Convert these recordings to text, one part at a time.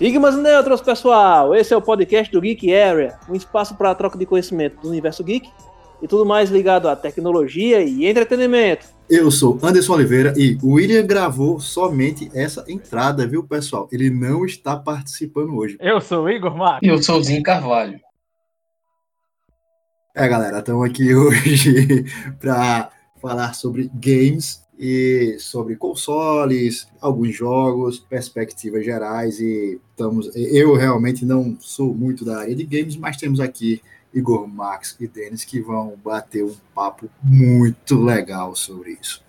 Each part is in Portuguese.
Igmas Neutros, pessoal! Esse é o podcast do Geek Area, um espaço para troca de conhecimento do universo geek e tudo mais ligado à tecnologia e entretenimento. Eu sou Anderson Oliveira e o William gravou somente essa entrada, viu, pessoal? Ele não está participando hoje. Eu sou o Igor Marcos. E eu sou o Zinho Carvalho. É, galera, estamos aqui hoje para falar sobre games e sobre consoles, alguns jogos, perspectivas gerais e estamos. Eu realmente não sou muito da área de games, mas temos aqui Igor Max e Denis que vão bater um papo muito legal sobre isso.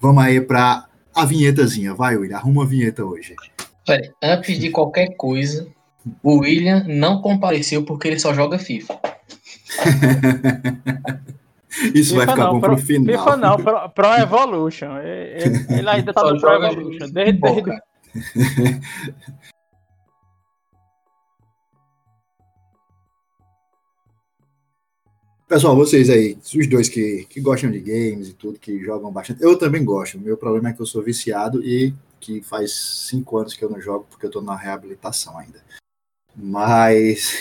Vamos aí para a vinhetazinha, vai, William, arruma a vinheta hoje. Antes de qualquer coisa, o William não compareceu porque ele só joga FIFA. Isso FIFA vai ficar não, bom pro, pro final. FIFA não, Pro, Pro Evolution. Ele, ele ainda tá no Pro Evolution. Desde, desde... Pessoal, vocês aí, os dois que, que gostam de games e tudo, que jogam bastante, eu também gosto. O meu problema é que eu sou viciado e que faz cinco anos que eu não jogo porque eu tô na reabilitação ainda. Mas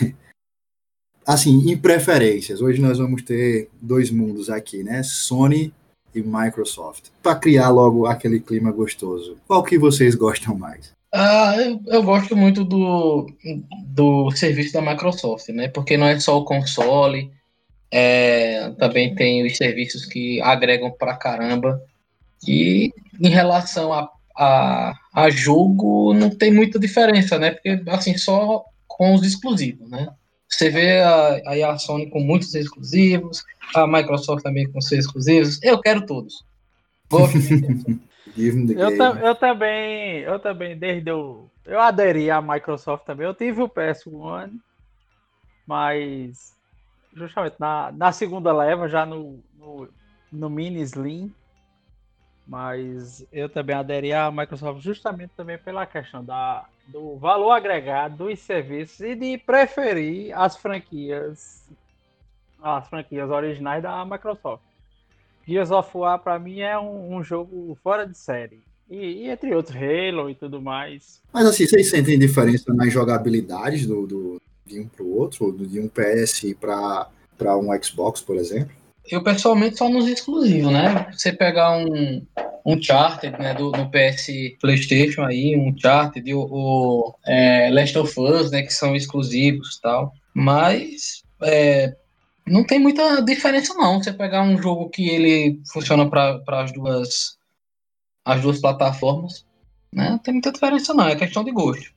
assim, em preferências, hoje nós vamos ter dois mundos aqui, né? Sony e Microsoft. Para criar logo aquele clima gostoso. Qual que vocês gostam mais? Ah, eu, eu, gosto muito do, do serviço da Microsoft, né? Porque não é só o console, é, também tem os serviços que agregam pra caramba. E em relação a, a, a jogo, não tem muita diferença, né? Porque assim, só com os exclusivos, né? Você vê a, a Sony com muitos exclusivos, a Microsoft também com seus exclusivos. Eu quero todos. Gosto eu, ta, eu também, eu também, desde eu, eu aderi à Microsoft também. Eu tive o PS1, mas justamente na, na segunda leva, já no, no, no Mini Slim, mas eu também aderi à Microsoft justamente também pela questão da, do valor agregado dos serviços e de preferir as franquias as franquias originais da Microsoft. Gears of War para mim é um, um, jogo fora de série. E, e, entre outros, Halo e tudo mais. Mas assim, vocês sentem diferença nas jogabilidades do, do, de um para o outro, de um PS para um Xbox, por exemplo? Eu pessoalmente só nos exclusivos, né? Você pegar um, um Charted, né, do, no PS PlayStation aí, um Charted, o, o é, Last of Us, né, que são exclusivos tal. Mas é, não tem muita diferença não. Você pegar um jogo que ele funciona para as duas as duas plataformas, né? Não tem muita diferença não, é questão de gosto.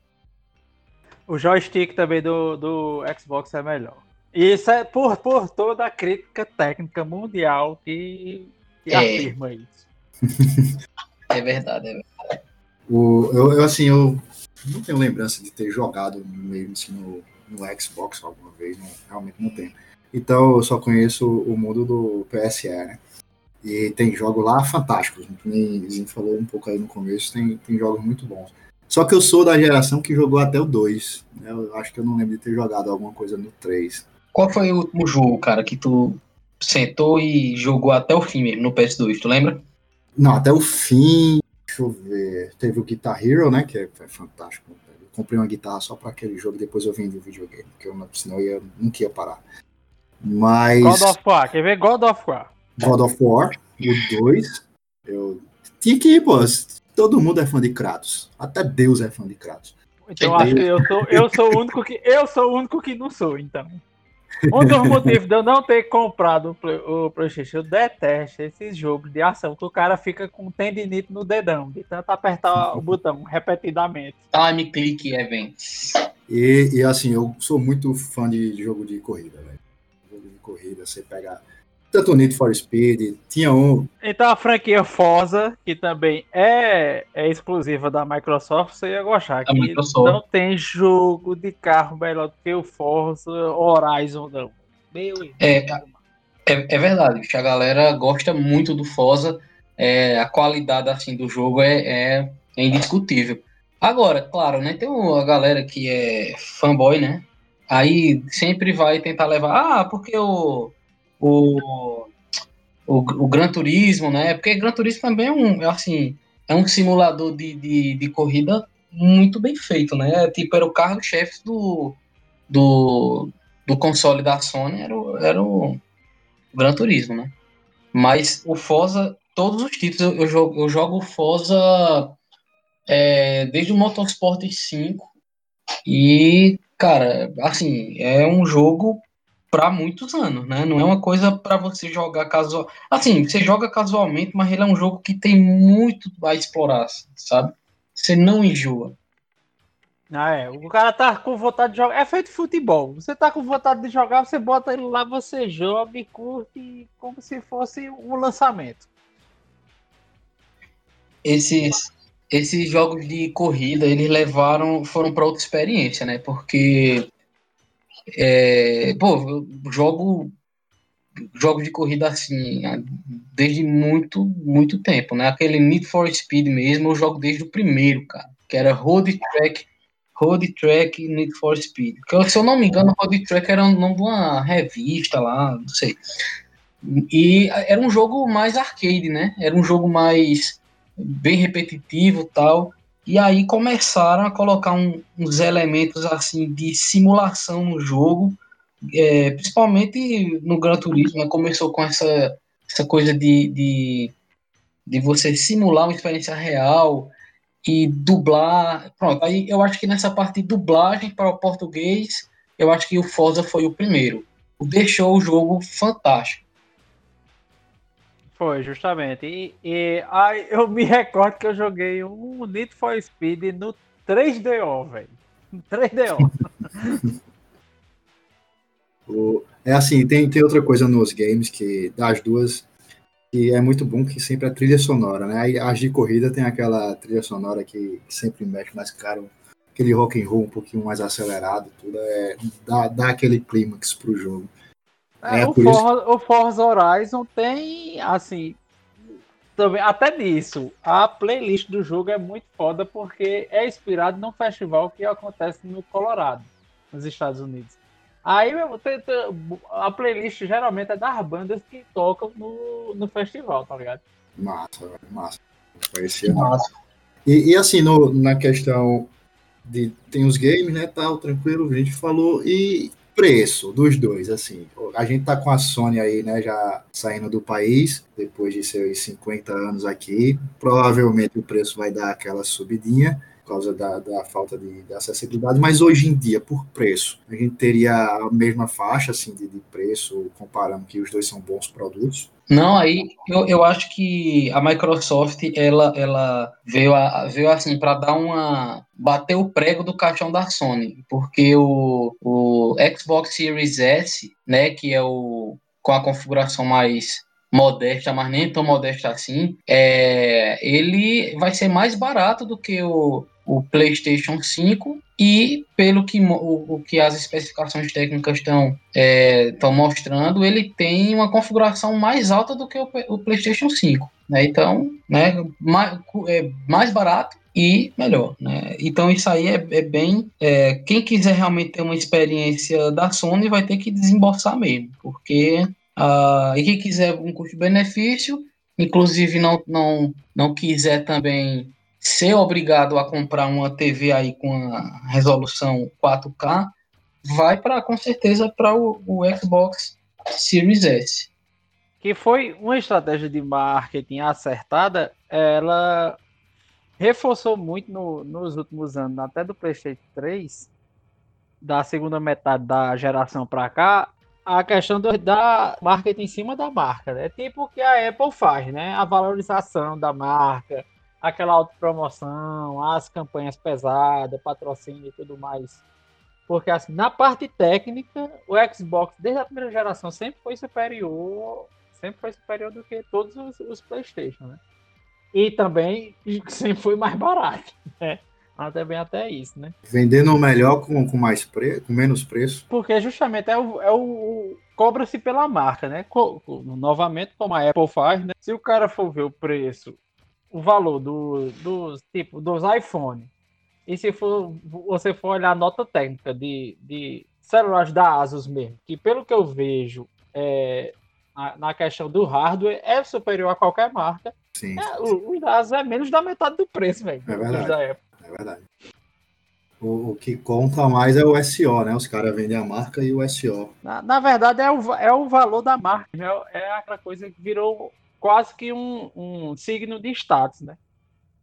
O joystick também do, do Xbox é melhor. Isso é por, por toda a crítica técnica mundial que, que é. afirma isso. é verdade, é verdade. O, eu, eu, assim, eu não tenho lembrança de ter jogado mesmo assim, no, no Xbox alguma vez, não, realmente não tenho. Então eu só conheço o mundo do PSE, né? E tem jogos lá fantásticos, nem Zin falou um pouco aí no começo, tem, tem jogos muito bons. Só que eu sou da geração que jogou até o 2. Né? Eu acho que eu não lembro de ter jogado alguma coisa no 3. Qual foi o último jogo, cara, que tu sentou e jogou até o fim mesmo no PS2, tu lembra? Não, até o fim. Deixa eu ver. Teve o Guitar Hero, né? Que é, é fantástico. Eu comprei uma guitarra só para aquele jogo, depois eu vendi o videogame, porque eu, senão eu ia, nunca ia parar. Mas. God of War, quer ver God of War? God of War, o 2. Eu tinha que ir, pô. Todo mundo é fã de Kratos. Até Deus é fã de Kratos. Então acho que eu sou, eu sou o único que eu sou o único que não sou, então. Um dos motivos de eu não ter comprado o PlayStation, eu detesto esses jogos de ação que o cara fica com tendinite no dedão, de tanto apertar o botão repetidamente. Time Click Events. E, e assim, eu sou muito fã de jogo de corrida, velho. Jogo de corrida, você pega tanto Need for Speed, tinha um. Então a franquia Forza, que também é, é exclusiva da Microsoft, você ia gostar. que Microsoft. não tem jogo de carro melhor do que o Forza Horizon, não. Meu é, é, é verdade, a galera gosta muito do Forza. É, a qualidade assim do jogo é, é, é indiscutível. Agora, claro, né? Tem uma galera que é fanboy, né? Aí sempre vai tentar levar, ah, porque o o, o, o Gran Turismo, né? Porque Gran Turismo também é um, assim, é um simulador de, de, de corrida muito bem feito, né? Tipo, era o carro-chefe do, do, do console da Sony, era o, era o Gran Turismo, né? Mas o Forza, todos os títulos, eu, jogo, eu jogo Forza é, desde o Motorsport 5 e, cara, assim, é um jogo para muitos anos, né? Não é uma coisa para você jogar casual. Assim, você joga casualmente, mas ele é um jogo que tem muito a explorar, sabe? Você não enjoa. Ah, é. O cara tá com vontade de jogar. É feito futebol. Você tá com vontade de jogar, você bota ele lá, você joga e curte como se fosse um lançamento. Esses, esses jogos de corrida, eles levaram, foram para outra experiência, né? Porque, é, pô, eu jogo jogo de corrida assim desde muito, muito tempo, né? Aquele Need for Speed mesmo, eu jogo desde o primeiro, cara, que era Road Track, Road Track Need for Speed. Que, se eu não me engano, Road Track era o nome de uma revista lá, não sei. E era um jogo mais arcade, né? Era um jogo mais bem repetitivo tal. E aí começaram a colocar um, uns elementos assim de simulação no jogo, é, principalmente no Gran Turismo, né? começou com essa, essa coisa de, de, de você simular uma experiência real e dublar. Pronto, aí eu acho que nessa parte de dublagem para o português, eu acho que o Forza foi o primeiro. Deixou o jogo fantástico. Foi, justamente. E, e aí eu me recordo que eu joguei um Need for Speed no 3DO, velho. 3DO. é assim, tem, tem outra coisa nos games que das duas que é muito bom que sempre a trilha sonora, né? Aí as de corrida tem aquela trilha sonora que, que sempre mexe mais caro, aquele rock and roll um pouquinho mais acelerado, tudo é dá, dá aquele clímax pro jogo. É, é o, Forza, o, Forza, Horizon tem, assim, também, até nisso, a playlist do jogo é muito foda porque é inspirado num festival que acontece no Colorado, nos Estados Unidos. Aí a playlist geralmente é das bandas que tocam no, no festival, tá ligado? Massa, massa. Conhecia massa. E, e assim, no, na questão de tem os games, né, tal, tranquilo, a gente falou, e preço dos dois, assim. A gente tá com a Sony aí, né, já saindo do país, depois de seus 50 anos aqui. Provavelmente o preço vai dar aquela subidinha por causa da, da falta de, de, acessibilidade, mas hoje em dia, por preço, a gente teria a mesma faixa assim, de, de preço, comparando que os dois são bons produtos. Não, aí eu, eu acho que a Microsoft ela, ela veio, a, veio assim para dar uma bater o prego do caixão da Sony, porque o, o Xbox Series S, né, que é o com a configuração mais modesta, mas nem tão modesta assim, é, ele vai ser mais barato do que o, o PlayStation 5 e pelo que, o, o que as especificações técnicas estão é, mostrando, ele tem uma configuração mais alta do que o, o PlayStation 5. Né? Então, né, mais, é, mais barato e melhor, né? Então isso aí é, é bem. É, quem quiser realmente ter uma experiência da Sony vai ter que desembolsar mesmo, porque uh, e quem quiser um custo-benefício, inclusive não, não, não quiser também ser obrigado a comprar uma TV aí com a resolução 4K, vai para com certeza para o, o, Xbox Series S. Que foi uma estratégia de marketing acertada, ela reforçou muito no, nos últimos anos, até do PlayStation 3, da segunda metade da geração para cá, a questão do, da marketing em cima da marca, né? Tipo o que a Apple faz, né? A valorização da marca, aquela autopromoção, as campanhas pesadas, patrocínio e tudo mais. Porque assim, na parte técnica, o Xbox desde a primeira geração sempre foi superior, sempre foi superior do que todos os, os PlayStation, né? E também sempre foi mais barato, né? Até bem até isso, né? Vendendo melhor com, com mais preço, com menos preço. Porque justamente é o, é o cobra-se pela marca, né? Co, novamente, como a Apple faz, né? Se o cara for ver o preço o valor do, dos tipo dos iPhone e se for, você for olhar a nota técnica de, de celulares da Asus mesmo, que pelo que eu vejo é, na, na questão do hardware é superior a qualquer marca, sim, é, o, o é menos da metade do preço, velho. É verdade. Da Apple. É verdade. O, o, que conta mais é o SO, né? Os caras vendem a marca e o SO. Na, na verdade, é o, é o valor da marca. É, é aquela coisa que virou quase que um, um signo de status, né?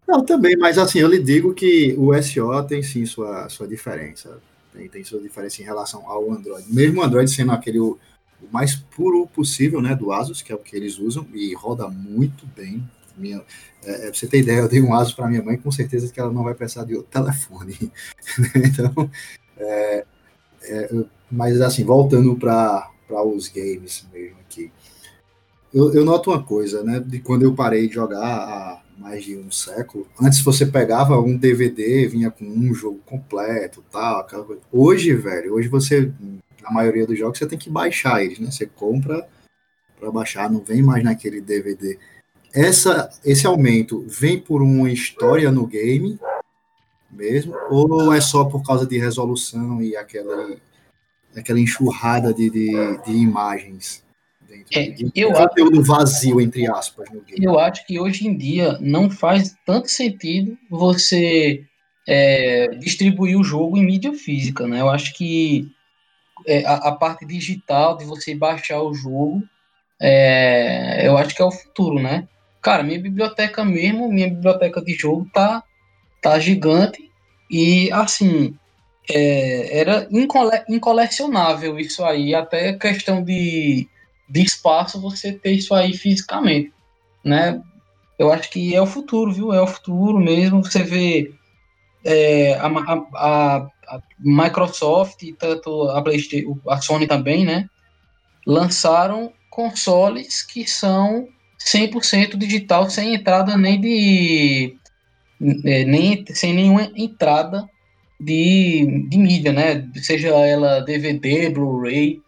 Não, também, mas assim, eu lhe digo que o SO tem sim sua, sua diferença. Tem, tem sua diferença em relação ao Android. Mesmo o Android sendo aquele o, o mais puro possível, né, do Asus, que é o que eles usam, e roda muito bem, minha, é, é, você ter ideia, eu dei um ASUS para minha mãe, com certeza que ela não vai precisar de outro telefone. então, é, é, mas assim, voltando para os games mesmo aqui. Eu, eu, noto uma coisa, né? De quando eu parei de jogar há mais de um século, antes você pegava um DVD, vinha com um jogo completo, tal, aquela coisa. Hoje, velho, hoje você, na maioria dos jogos, você tem que baixar eles, né? Você compra para baixar, não vem mais naquele DVD essa, esse aumento vem por uma história no game mesmo, ou é só por causa de resolução e aquela, aquela enxurrada de, de, de imagens? É, de, eu conteúdo acho, vazio, entre aspas, no game. Eu acho que hoje em dia não faz tanto sentido você é, distribuir o jogo em mídia física, né? Eu acho que é, a, a, parte digital de você baixar o jogo, é, eu acho que é o futuro, né? Cara, minha biblioteca mesmo, minha biblioteca de jogo tá, tá gigante e assim é, era incole, incolecionável isso aí, até questão de, de espaço você ter isso aí fisicamente, né? Eu acho que é o futuro, viu? É o futuro mesmo. Você vê é, a, a, a, Microsoft, tanto a PlayStation, a Sony também, né? Lançaram consoles que são 100% digital, sem entrada nem de. É, nem, sem nenhuma entrada de, de mídia, né? Seja ela DVD, Blu-ray.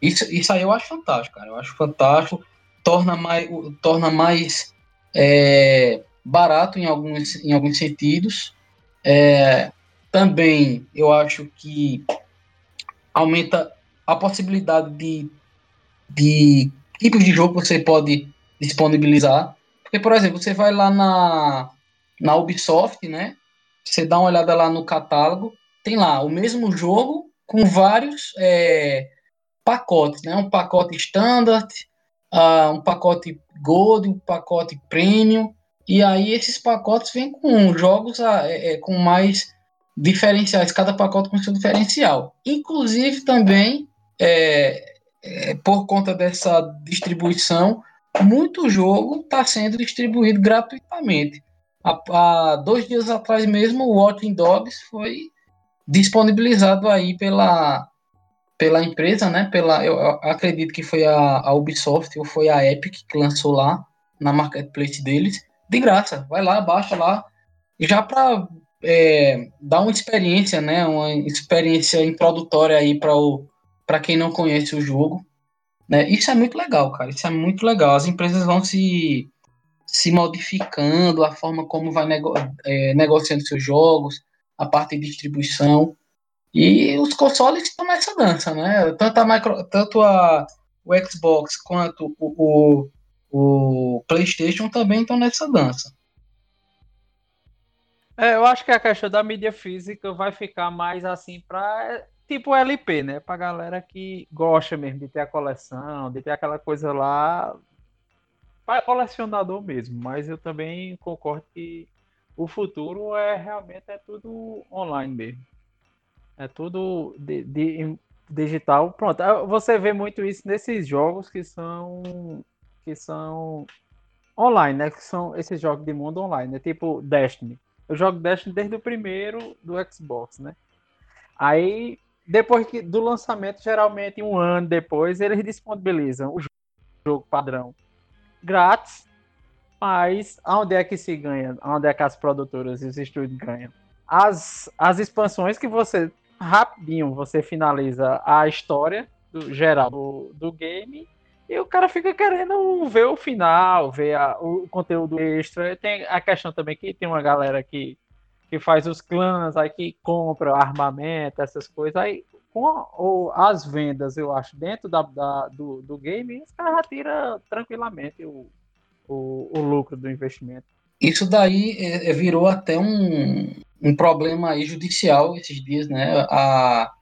Isso, isso aí eu acho fantástico, cara. Eu acho fantástico. Torna mais, torna mais é, barato em alguns, em alguns sentidos. É, também eu acho que aumenta a possibilidade de, de tipos de jogo que você pode disponibilizar. Porque, por exemplo, você vai lá na, na Ubisoft, né? Você dá uma olhada lá no catálogo, tem lá o mesmo jogo com vários é, pacotes, né? Um pacote standard, uh, um pacote gold, um pacote premium, e aí esses pacotes vêm com jogos uh, é, com mais diferenciais, cada pacote com seu diferencial. Inclusive também, é, é, por conta dessa distribuição, muito jogo está sendo distribuído gratuitamente. Há, há, dois dias atrás mesmo, o Watching Dogs foi disponibilizado aí pela, pela empresa, né? Pela, eu acredito que foi a, a Ubisoft ou foi a Epic que lançou lá na marketplace deles, de graça. Vai lá, baixa lá, já para é, dar uma experiência, né? Uma experiência introdutória aí para quem não conhece o jogo. Né? Isso é muito legal, cara. Isso é muito legal. As empresas vão se, se modificando, a forma como vai nego, é, negociando seus jogos, a parte de distribuição. E os consoles estão nessa dança, né? Tanto a, micro, tanto a o Xbox quanto o, o, o PlayStation também estão nessa dança. É, eu acho que a questão da mídia física vai ficar mais assim para tipo LP, né? Pra galera que gosta mesmo de ter a coleção, de ter aquela coisa lá. Para colecionador mesmo, mas eu também concordo que o futuro é realmente é tudo online mesmo. É tudo de, de, digital. Pronto, ah, você vê muito isso nesses jogos que são que são online, né? Que são esses jogos de mundo online, né? Tipo Destiny. Eu jogo Destiny desde o primeiro do Xbox, né? Aí depois que, do lançamento, geralmente um ano depois, eles disponibilizam o jogo padrão grátis, mas onde é que se ganha? Onde é que as produtoras e os estúdios ganham? As, as expansões que você, rapidinho, você finaliza a história do, geral do, do game e o cara fica querendo ver o final, ver a, o conteúdo extra. Tem a questão também que tem uma galera que que faz os clãs, aí que compra armamento, essas coisas. Aí com as vendas, eu acho, dentro da, da do, do game, os caras tiram tranquilamente o, o, o, lucro do investimento. Isso daí é, é, virou até um, um problema aí judicial esses dias, né? A,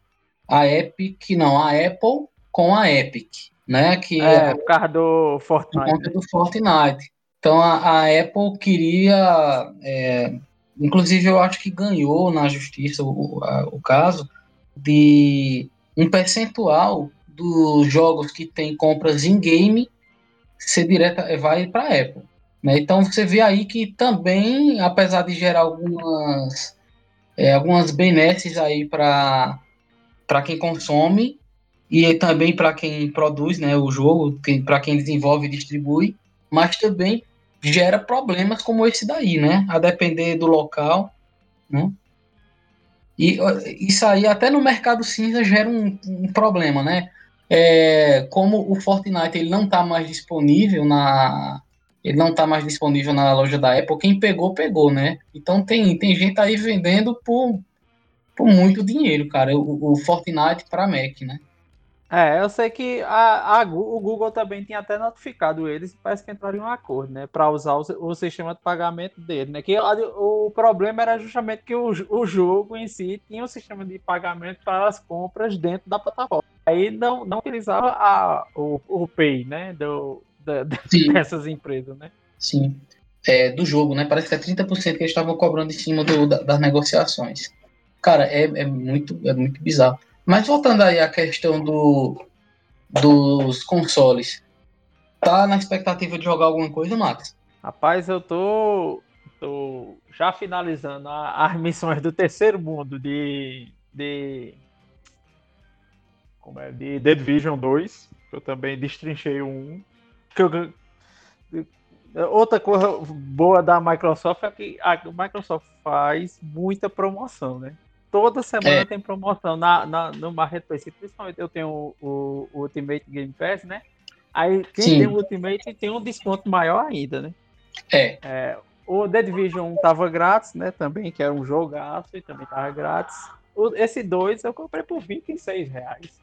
a Epic, não, a Apple com a Epic, né? Que é, por causa do Fortnite. Por conta do Fortnite. Então a, a Apple queria, é, inclusive eu acho que ganhou na justiça o, a, o caso de um percentual dos jogos que tem compras em game ser direta vai para a Apple. Né? Então você vê aí que também, apesar de gerar algumas, é, algumas benesses aí para quem consome e também para quem produz né, o jogo, para quem desenvolve e distribui, mas também gera problemas como esse daí, né? A depender do local, né? E isso aí até no mercado cinza gera um, um problema, né? É, como o Fortnite ele não está mais disponível na, ele não está mais disponível na loja da Apple. Quem pegou, pegou, né? Então tem, tem gente aí vendendo por, por muito dinheiro, cara, o, o Fortnite para Mac, né? É, eu sei que a, a, o Google também tinha até notificado eles, parece que entraram em um acordo, né, para usar o, o, sistema de pagamento dele, né, que o, o problema era justamente que o, o jogo em si tinha um sistema de pagamento para as compras dentro da plataforma. Aí não, não utilizava a, o, o Pay, né, do, da, dessas empresas, né? Sim. É, do jogo, né? Parece que é 30% que eles estavam cobrando em cima do, da, das negociações. Cara, é, é, muito, é muito bizarro. Mas voltando aí à questão do, dos consoles, tá na expectativa de jogar alguma coisa, Max? Rapaz, eu tô, tô já finalizando a, as missões do terceiro mundo de, de como é, de The Division 2. Eu também destrinchei um que eu, outra coisa boa da Microsoft é que a Microsoft faz muita promoção, né? Toda semana é. tem promoção na, na, no Marketplace. Principalmente eu tenho o, o, o, Ultimate Game Pass, né? Aí quem Sim. tem o Ultimate tem um desconto maior ainda, né? É. é o The Division tava grátis, né? Também, que era um jogaço e também tava grátis. O, esse dois eu comprei por 26 reais.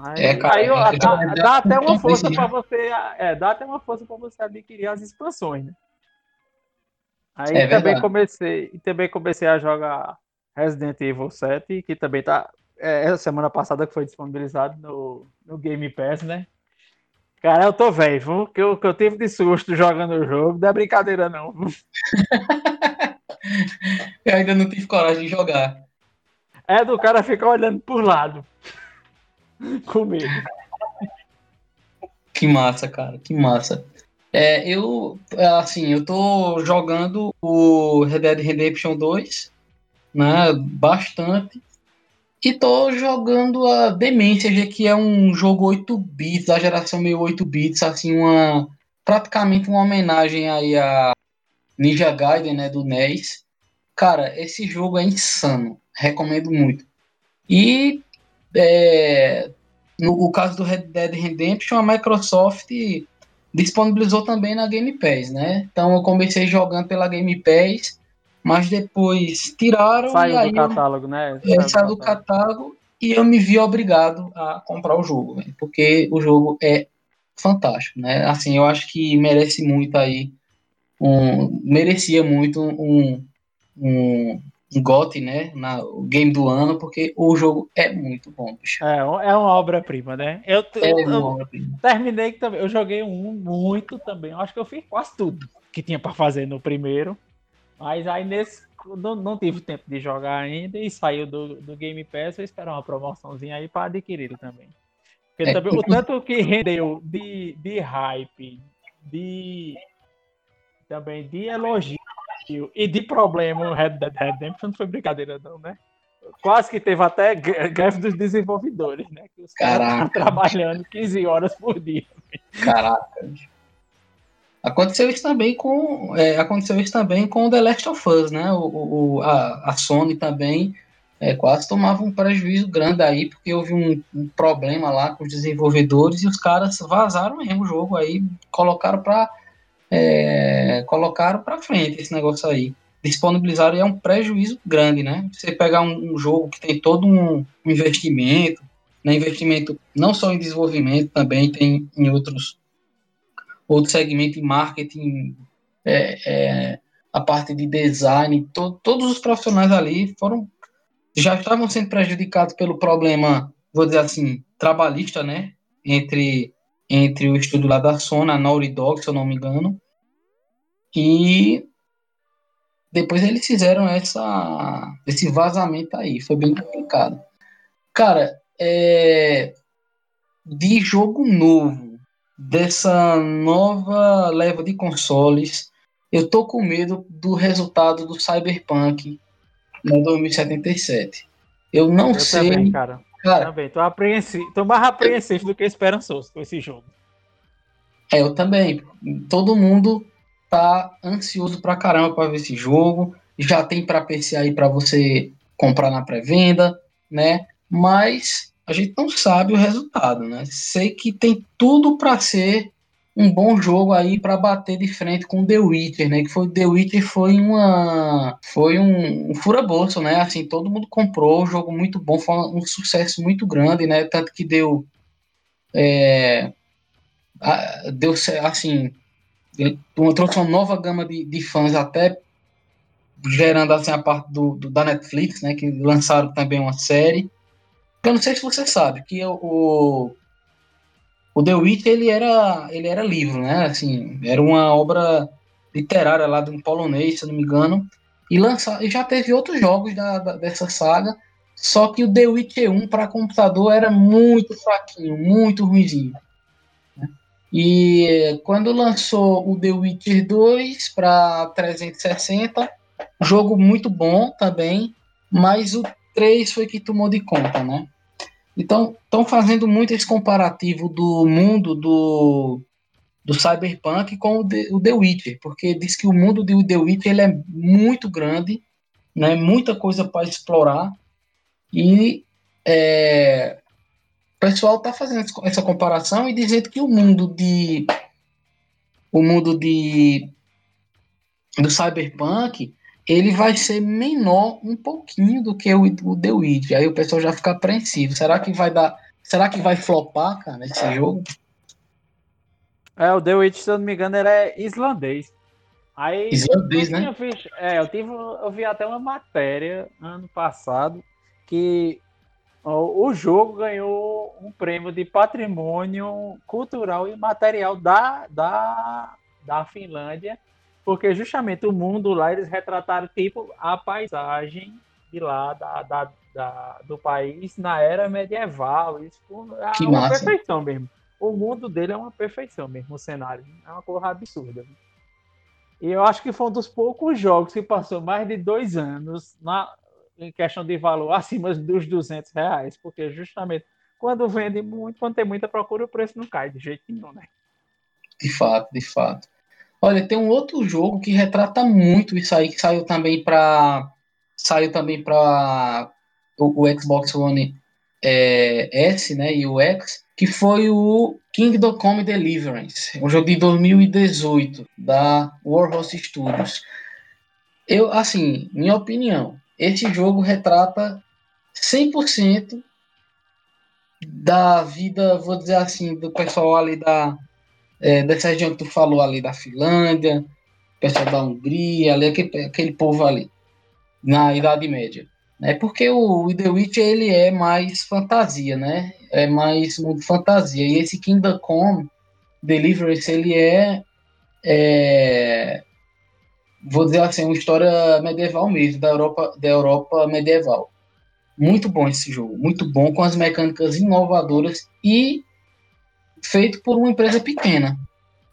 Aí, é, cara, aí é, dá, é, dá, até uma força para você, é, dá até uma força para você adquirir as expansões, né? Aí é também comecei, também comecei a jogar Resident Evil 7, que também tá é, essa semana passada que foi disponibilizado no, no Game Pass, né? Cara, eu tô velho, que eu, que eu tive de susto jogando o jogo, não é brincadeira não. eu ainda não tive coragem de jogar. É do cara ficar olhando por lado. Com medo. Que massa, cara, que massa. É, eu, assim, eu tô jogando o Red Dead Redemption 2, né, bastante, e tô jogando a Demência, que é um jogo 8 bits, da geração meio 8 bits, assim, uma, praticamente uma homenagem aí a Ninja Gaiden, né, do NES. Cara, esse jogo é insano, recomendo muito. E é, no caso do Red Dead Redemption, a Microsoft disponibilizou também na Game Pass, né? Então eu comecei jogando pela Game Pass, mas depois tiraram saiu e aí do catálogo, eu, né? É, saiu, saiu do catálogo e eu me vi obrigado a comprar o jogo, né? porque o jogo é fantástico, né? Assim, eu acho que merece muito aí um merecia muito um, um, um GOT, né? Na, o game do ano, porque o jogo é muito bom, bicho. É, é uma obra-prima, né? Eu, é eu, obra terminei também. Eu joguei um muito também. Eu acho que eu fiz quase tudo que tinha para fazer no primeiro. Mas aí nesse. Não, não tive tempo de jogar ainda e saiu do, do Game Pass. Eu esperar uma promoçãozinha aí para adquirir também. Porque é. também, o tanto que rendeu de, de hype, de também de elogio e de problema o Red Dead Redemption não foi brincadeira, não, né? Quase que teve até greve dos desenvolvedores, né? Que os caras trabalhando 15 horas por dia. Caraca. Aconteceu isso também com é, aconteceu isso também com The Last of Us, né? O, o a, a, Sony também é, quase tomava um prejuízo grande aí porque houve um, um, problema lá com os desenvolvedores e os caras vazaram mesmo o jogo aí, colocaram para é, colocaram para frente esse negócio aí. Disponibilizaram e é um prejuízo grande, né? Você pegar um, um jogo que tem todo um, investimento, né? investimento não só em desenvolvimento, também tem em outros, outros segmentos de marketing, é, é, a parte de design, to, todos os profissionais ali foram já estavam sendo prejudicados pelo problema, vou dizer assim, trabalhista, né? Entre, entre o estúdio lá da Sony, a Dog, se eu não me engano. E depois eles fizeram essa, esse vazamento aí. Foi bem complicado. Cara, é, de jogo novo, dessa nova leva de consoles, eu tô com medo do resultado do Cyberpunk no 2077. Eu não eu sei. Também, cara. cara também. Tô, apreensivo, tô mais apreensivo do que esperançoso com esse jogo. É, eu também. Todo mundo tá ansioso pra caramba para ver esse jogo. Já tem para PC aí para você comprar na pré-venda, né? Mas a gente não sabe o resultado, né? Sei que tem tudo para ser um bom jogo aí para bater de frente com The Witcher, né? Que foi The Witcher foi uma foi um, um fura-bolso, né? Assim, todo mundo comprou, jogo muito bom, foi um sucesso muito grande, né? Tanto que deu é, deu assim, trouxe uma nova gama de, de fãs até gerando assim a parte do, do, da Netflix, né? Que lançaram também uma série. Eu não sei se você sabe que o o The Witch ele era, ele era livro, né? Assim, era uma obra literária lá de um polonês, se não me engano, e lançar, já teve outros jogos da, da, dessa saga, só que o The Witcher 1 para computador era muito fraquinho, muito ruimzinho. E quando lançou o The Witcher 2 para 360, jogo muito bom também, mas o 3 foi que tomou de conta, né? Então, estão fazendo muito esse comparativo do mundo do, do Cyberpunk com o, The, o The Witcher, porque diz que o mundo do The Witcher ele é muito grande, né, muita coisa para explorar, e é, o pessoal está fazendo essa comparação e dizendo que o mundo de o mundo de do Cyberpunk ele vai ser menor um pouquinho do que o, o The Witch. Aí o pessoal já fica apreensivo. Será que vai dar. Será que vai flopar, cara, esse jogo? É, o The Witch, se eu não me engano, ele é islandês. Aí, islandês, né? Visto, é, eu, tive, eu vi até uma matéria ano passado que o, o jogo ganhou um prêmio de patrimônio cultural e material da, da, da Finlândia porque justamente o mundo lá eles retrataram tipo a paisagem de lá da, da, da do país na era medieval. Isso é que uma massa. perfeição mesmo. O mundo dele é uma perfeição mesmo, o cenário. É uma coisa absurda. E eu acho que foi um dos poucos jogos que passou mais de dois anos na, em questão de valor acima dos 200 reais, porque justamente quando vende muito, quando tem muita procura, o preço não cai de jeito nenhum, né? De fato, de fato. Olha, tem um outro jogo que retrata muito isso aí, que saiu também para saiu também para o, o, Xbox One é, S, né, e o X, que foi o Kingdom Come Deliverance, um jogo de 2018 da Warhorse Studios. Eu, assim, minha opinião, esse jogo retrata 100% da vida, vou dizer assim, do pessoal ali da é, dessa região que tu falou ali da Finlândia, pessoal da Hungria, ali, aquele, aquele povo ali, na Idade Média. É porque o The Witcher ele é mais fantasia, né? É mais mundo fantasia. E esse Kingdom Come Deliverance ele é, é, vou dizer assim, uma história medieval mesmo da Europa, da Europa medieval. Muito bom esse jogo, muito bom com as mecânicas inovadoras e feito por uma empresa pequena.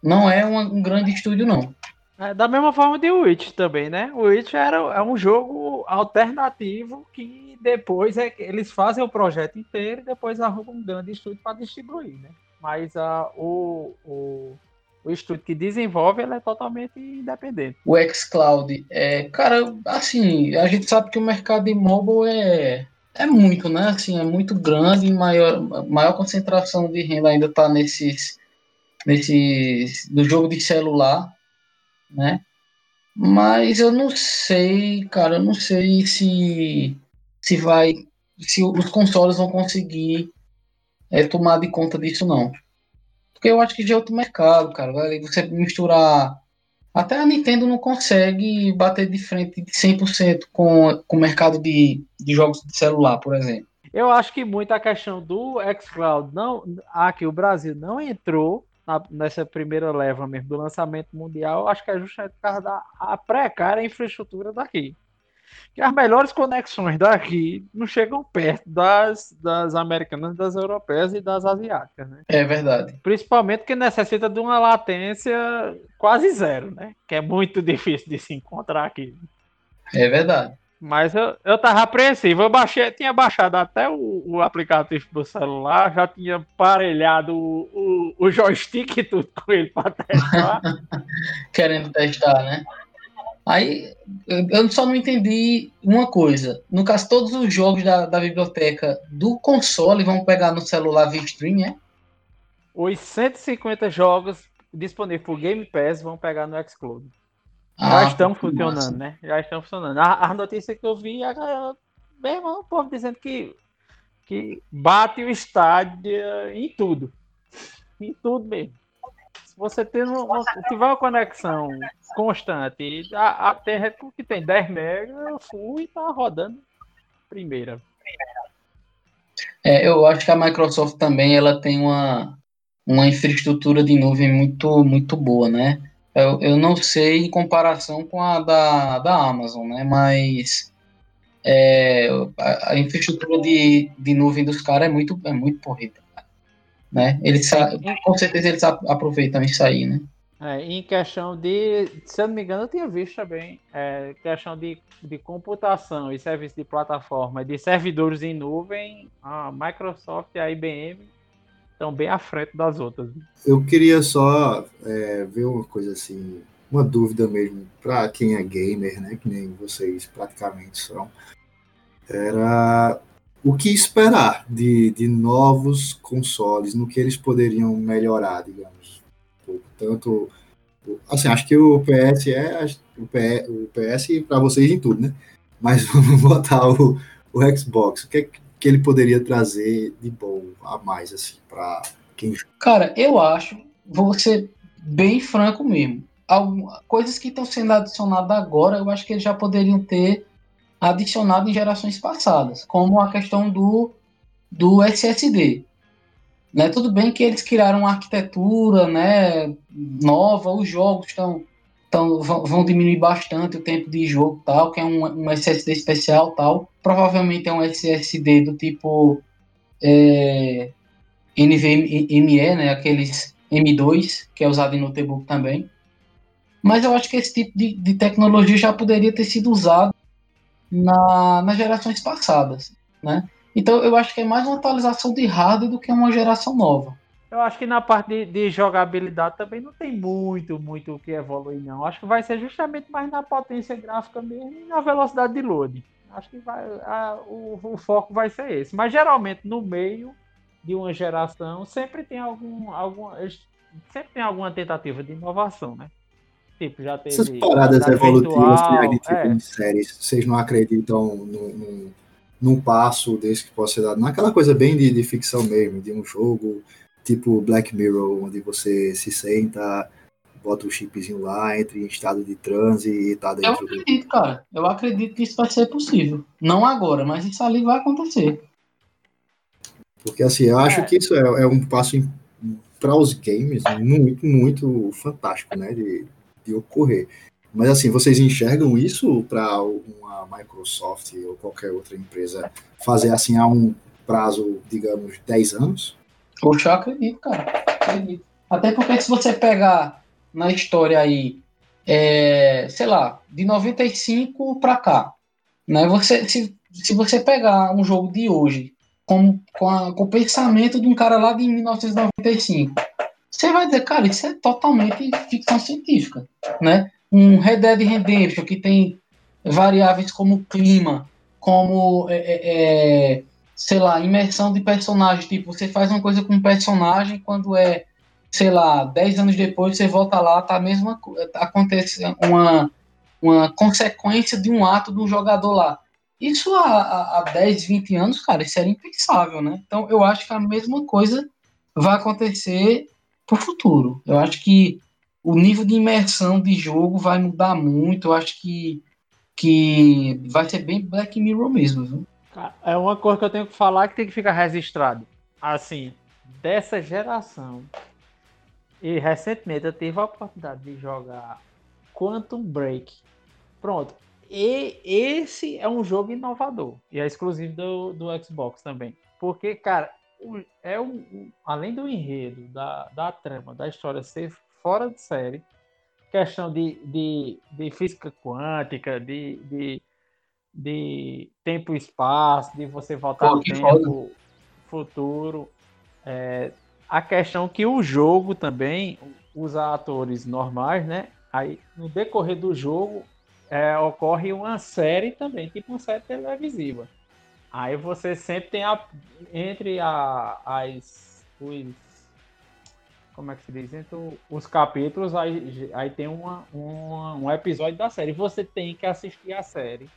Não é uma, um grande estúdio, não. É, da mesma forma de Witch também, né? O Witch era, é um jogo alternativo que depois é, eles fazem o projeto inteiro e depois arrumam um grande estúdio para distribuir, né? Mas uh, o, o, o estúdio que desenvolve ele é totalmente independente. O xCloud, é, cara, assim, a gente sabe que o mercado de mobile é é muito, né? Assim, é muito grande, maior, maior concentração de renda ainda está nesses, nesses, no jogo de celular, né? Mas eu não sei, cara, eu não sei se, se vai, se os consoles vão conseguir é, tomar de conta disso, não. Porque eu acho que já é outro mercado, cara. Você misturar Até a Nintendo não consegue bater de frente de 100% com, com o mercado de, de jogos de celular, por exemplo. Eu acho que muito a questão do xCloud não aqui o Brasil não entrou na, nessa primeira leva mesmo do lançamento mundial, acho que é justamente por causa da precária infraestrutura daqui que as melhores conexões daqui não chegam perto das, das americanas, das europeias e das asiáticas, né? É verdade. Principalmente que necessita de uma latência quase zero, né? Que é muito difícil de se encontrar aqui. É verdade. Mas eu, eu tava apreensivo. Eu baixei, tinha baixado até o, o aplicativo do celular, já tinha parelhado o, o, o joystick e tudo com ele para testar. Querendo testar, né? Aí eu só não entendi uma coisa. No caso, todos os jogos da, da biblioteca do console vão pegar no celular via stream, é? Os 150 jogos disponíveis por Game Pass vão pegar no Xcloud. Ah, Já estão funcionando, massa. né? Já estão funcionando. A, a notícia que eu vi, a galera, meu irmão, o povo dizendo que, que bate o estádio em tudo. Em tudo mesmo você tem uma, tiver uma conexão constante, a, a terra que tem 10 MB, eu fui e tá rodando primeira. É, eu acho que a Microsoft também ela tem uma, uma infraestrutura de nuvem muito, muito boa, né? Eu, eu não sei em comparação com a da, da Amazon, né? Mas é, a, a, infraestrutura de, de nuvem dos caras é muito, é muito porreta né? Eles com certeza eles aproveitam isso aí, né? É, em questão de, se eu não me engano, eu tinha visto também, é, questão de, de computação e serviço de plataforma, de servidores em nuvem, a Microsoft e a IBM estão bem à frente das outras. Eu queria só é, ver uma coisa assim, uma dúvida mesmo, para quem é gamer, né, que nem vocês praticamente são, era o que esperar de, de novos consoles, no que eles poderiam melhorar, digamos. Tanto, assim, acho que o PS é o PS, o PS para vocês em tudo, né? Mas vamos botar o, o Xbox. O que, é que ele poderia trazer de bom a mais, assim, para quem Cara, eu acho, vou ser bem franco mesmo. Algumas coisas que estão sendo adicionadas agora, eu acho que eles já poderiam ter adicionado em gerações passadas, como a questão do, do SSD. Né? Tudo bem que eles criaram uma arquitetura né, nova, os jogos estão, vão, diminuir bastante o tempo de jogo, tal, que é um, um SSD especial, tal. Provavelmente é um SSD do tipo é, NVMe, né, aqueles M2, que é usado em notebook também. Mas eu acho que esse tipo de, de tecnologia já poderia ter sido usado na, nas gerações passadas, né? Então eu acho que é mais uma atualização de hardware do que uma geração nova. Eu acho que na parte de, de, jogabilidade também não tem muito, muito o que evoluir, não. Acho que vai ser justamente mais na potência gráfica mesmo e na velocidade de load. Acho que vai, a, o, o, foco vai ser esse. Mas geralmente no meio de uma geração sempre tem algum, algum sempre tem alguma tentativa de inovação, né? Tipo, já teve. Essas paradas evolutivas que a gente é. em séries, vocês não acreditam num, num, passo desse que pode ser dado? Naquela coisa bem de, de ficção mesmo, de um jogo tipo Black Mirror, onde você se senta, bota o chipzinho lá, entra em estado de transe e tá dentro. Eu acredito, do... cara. Eu acredito que isso vai ser possível. Não agora, mas isso ali vai acontecer. Porque assim, eu acho é. que isso é, é um passo para os games muito, muito fantástico, né? De, de ocorrer. Mas assim, vocês enxergam isso para uma Microsoft ou qualquer outra empresa fazer assim a um prazo, digamos, 10 anos? Poxa, acredito, cara. Acredito. Até porque se você pegar na história aí, é, sei lá, de 95 para cá, né? Você, se, se você pegar um jogo de hoje com, com, a, com o pensamento de um cara lá de 1995 você vai dizer, cara, isso é totalmente ficção científica, né? Um Red Dead Redemption que tem variáveis como clima, como, é, é, é sei lá, imersão de personagem. Tipo, você faz uma coisa com um personagem, quando é, sei lá, 10 anos depois você volta lá, tá a mesma acontece uma, uma consequência de um ato de um jogador lá. Isso há, há 10, 20 anos, cara, isso era impensável, né? Então eu acho que a mesma coisa vai acontecer para o futuro. Eu acho que o nível de imersão de jogo vai mudar muito. Eu acho que, que vai ser bem Black Mirror mesmo. Viu? É uma coisa que eu tenho que falar que tem que ficar registrado. Assim, dessa geração. E recentemente eu tive a oportunidade de jogar Quantum Break. Pronto. E esse é um jogo inovador. E é exclusivo do, do Xbox também. Porque, cara, é um, além do enredo, da, da trama, da história ser fora de série, questão de, de, de física quântica, de, de, de tempo e espaço, de você voltar no tempo foda. futuro. É, a questão que o jogo também usa atores normais, né? Aí no decorrer do jogo é, ocorre uma série também, tipo uma série televisiva. Aí você sempre tem a, entre a, as os, como é que se diz? Entre os capítulos, aí, aí tem uma, uma, um episódio da série. Você tem que assistir a série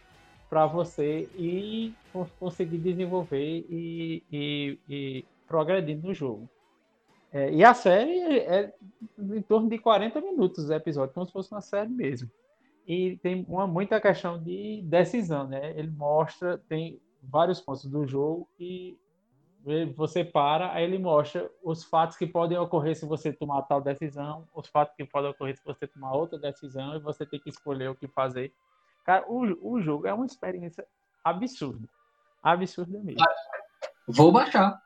para você ir conseguir desenvolver e, e, e progredir no jogo. É, e a série é em torno de 40 minutos o episódio, como se fosse uma série mesmo. E tem uma muita questão de decisão, né? Ele mostra, tem vários pontos do jogo e você para, aí ele mostra os fatos que podem ocorrer se você tomar tal decisão, os fatos que podem ocorrer se você tomar outra decisão e você tem que escolher o que fazer. Cara, o, o jogo é uma experiência absurda. Absurda mesmo. Vou baixar.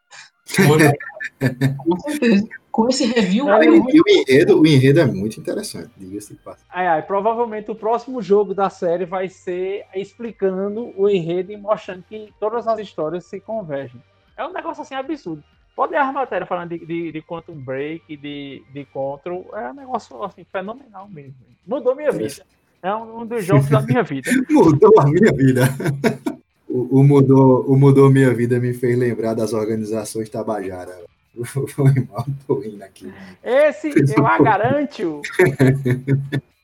Com certeza. Com esse review. É, o, enredo, o enredo é muito interessante, diga-se de passagem. Ai, provavelmente o próximo jogo da série vai ser explicando o enredo e mostrando que todas as histórias se convergem. É um negócio assim absurdo. Pode ler a matéria falando de, de, de Quantum Break, de, de Control, é um negócio assim, fenomenal mesmo. Mudou minha vida. É um, um dos jogos da minha vida. Mudou a minha vida. o, o, mudou, o Mudou Minha Vida me fez lembrar das organizações Tabajara. Foi mal, tô rindo aqui. Esse eu a garanto.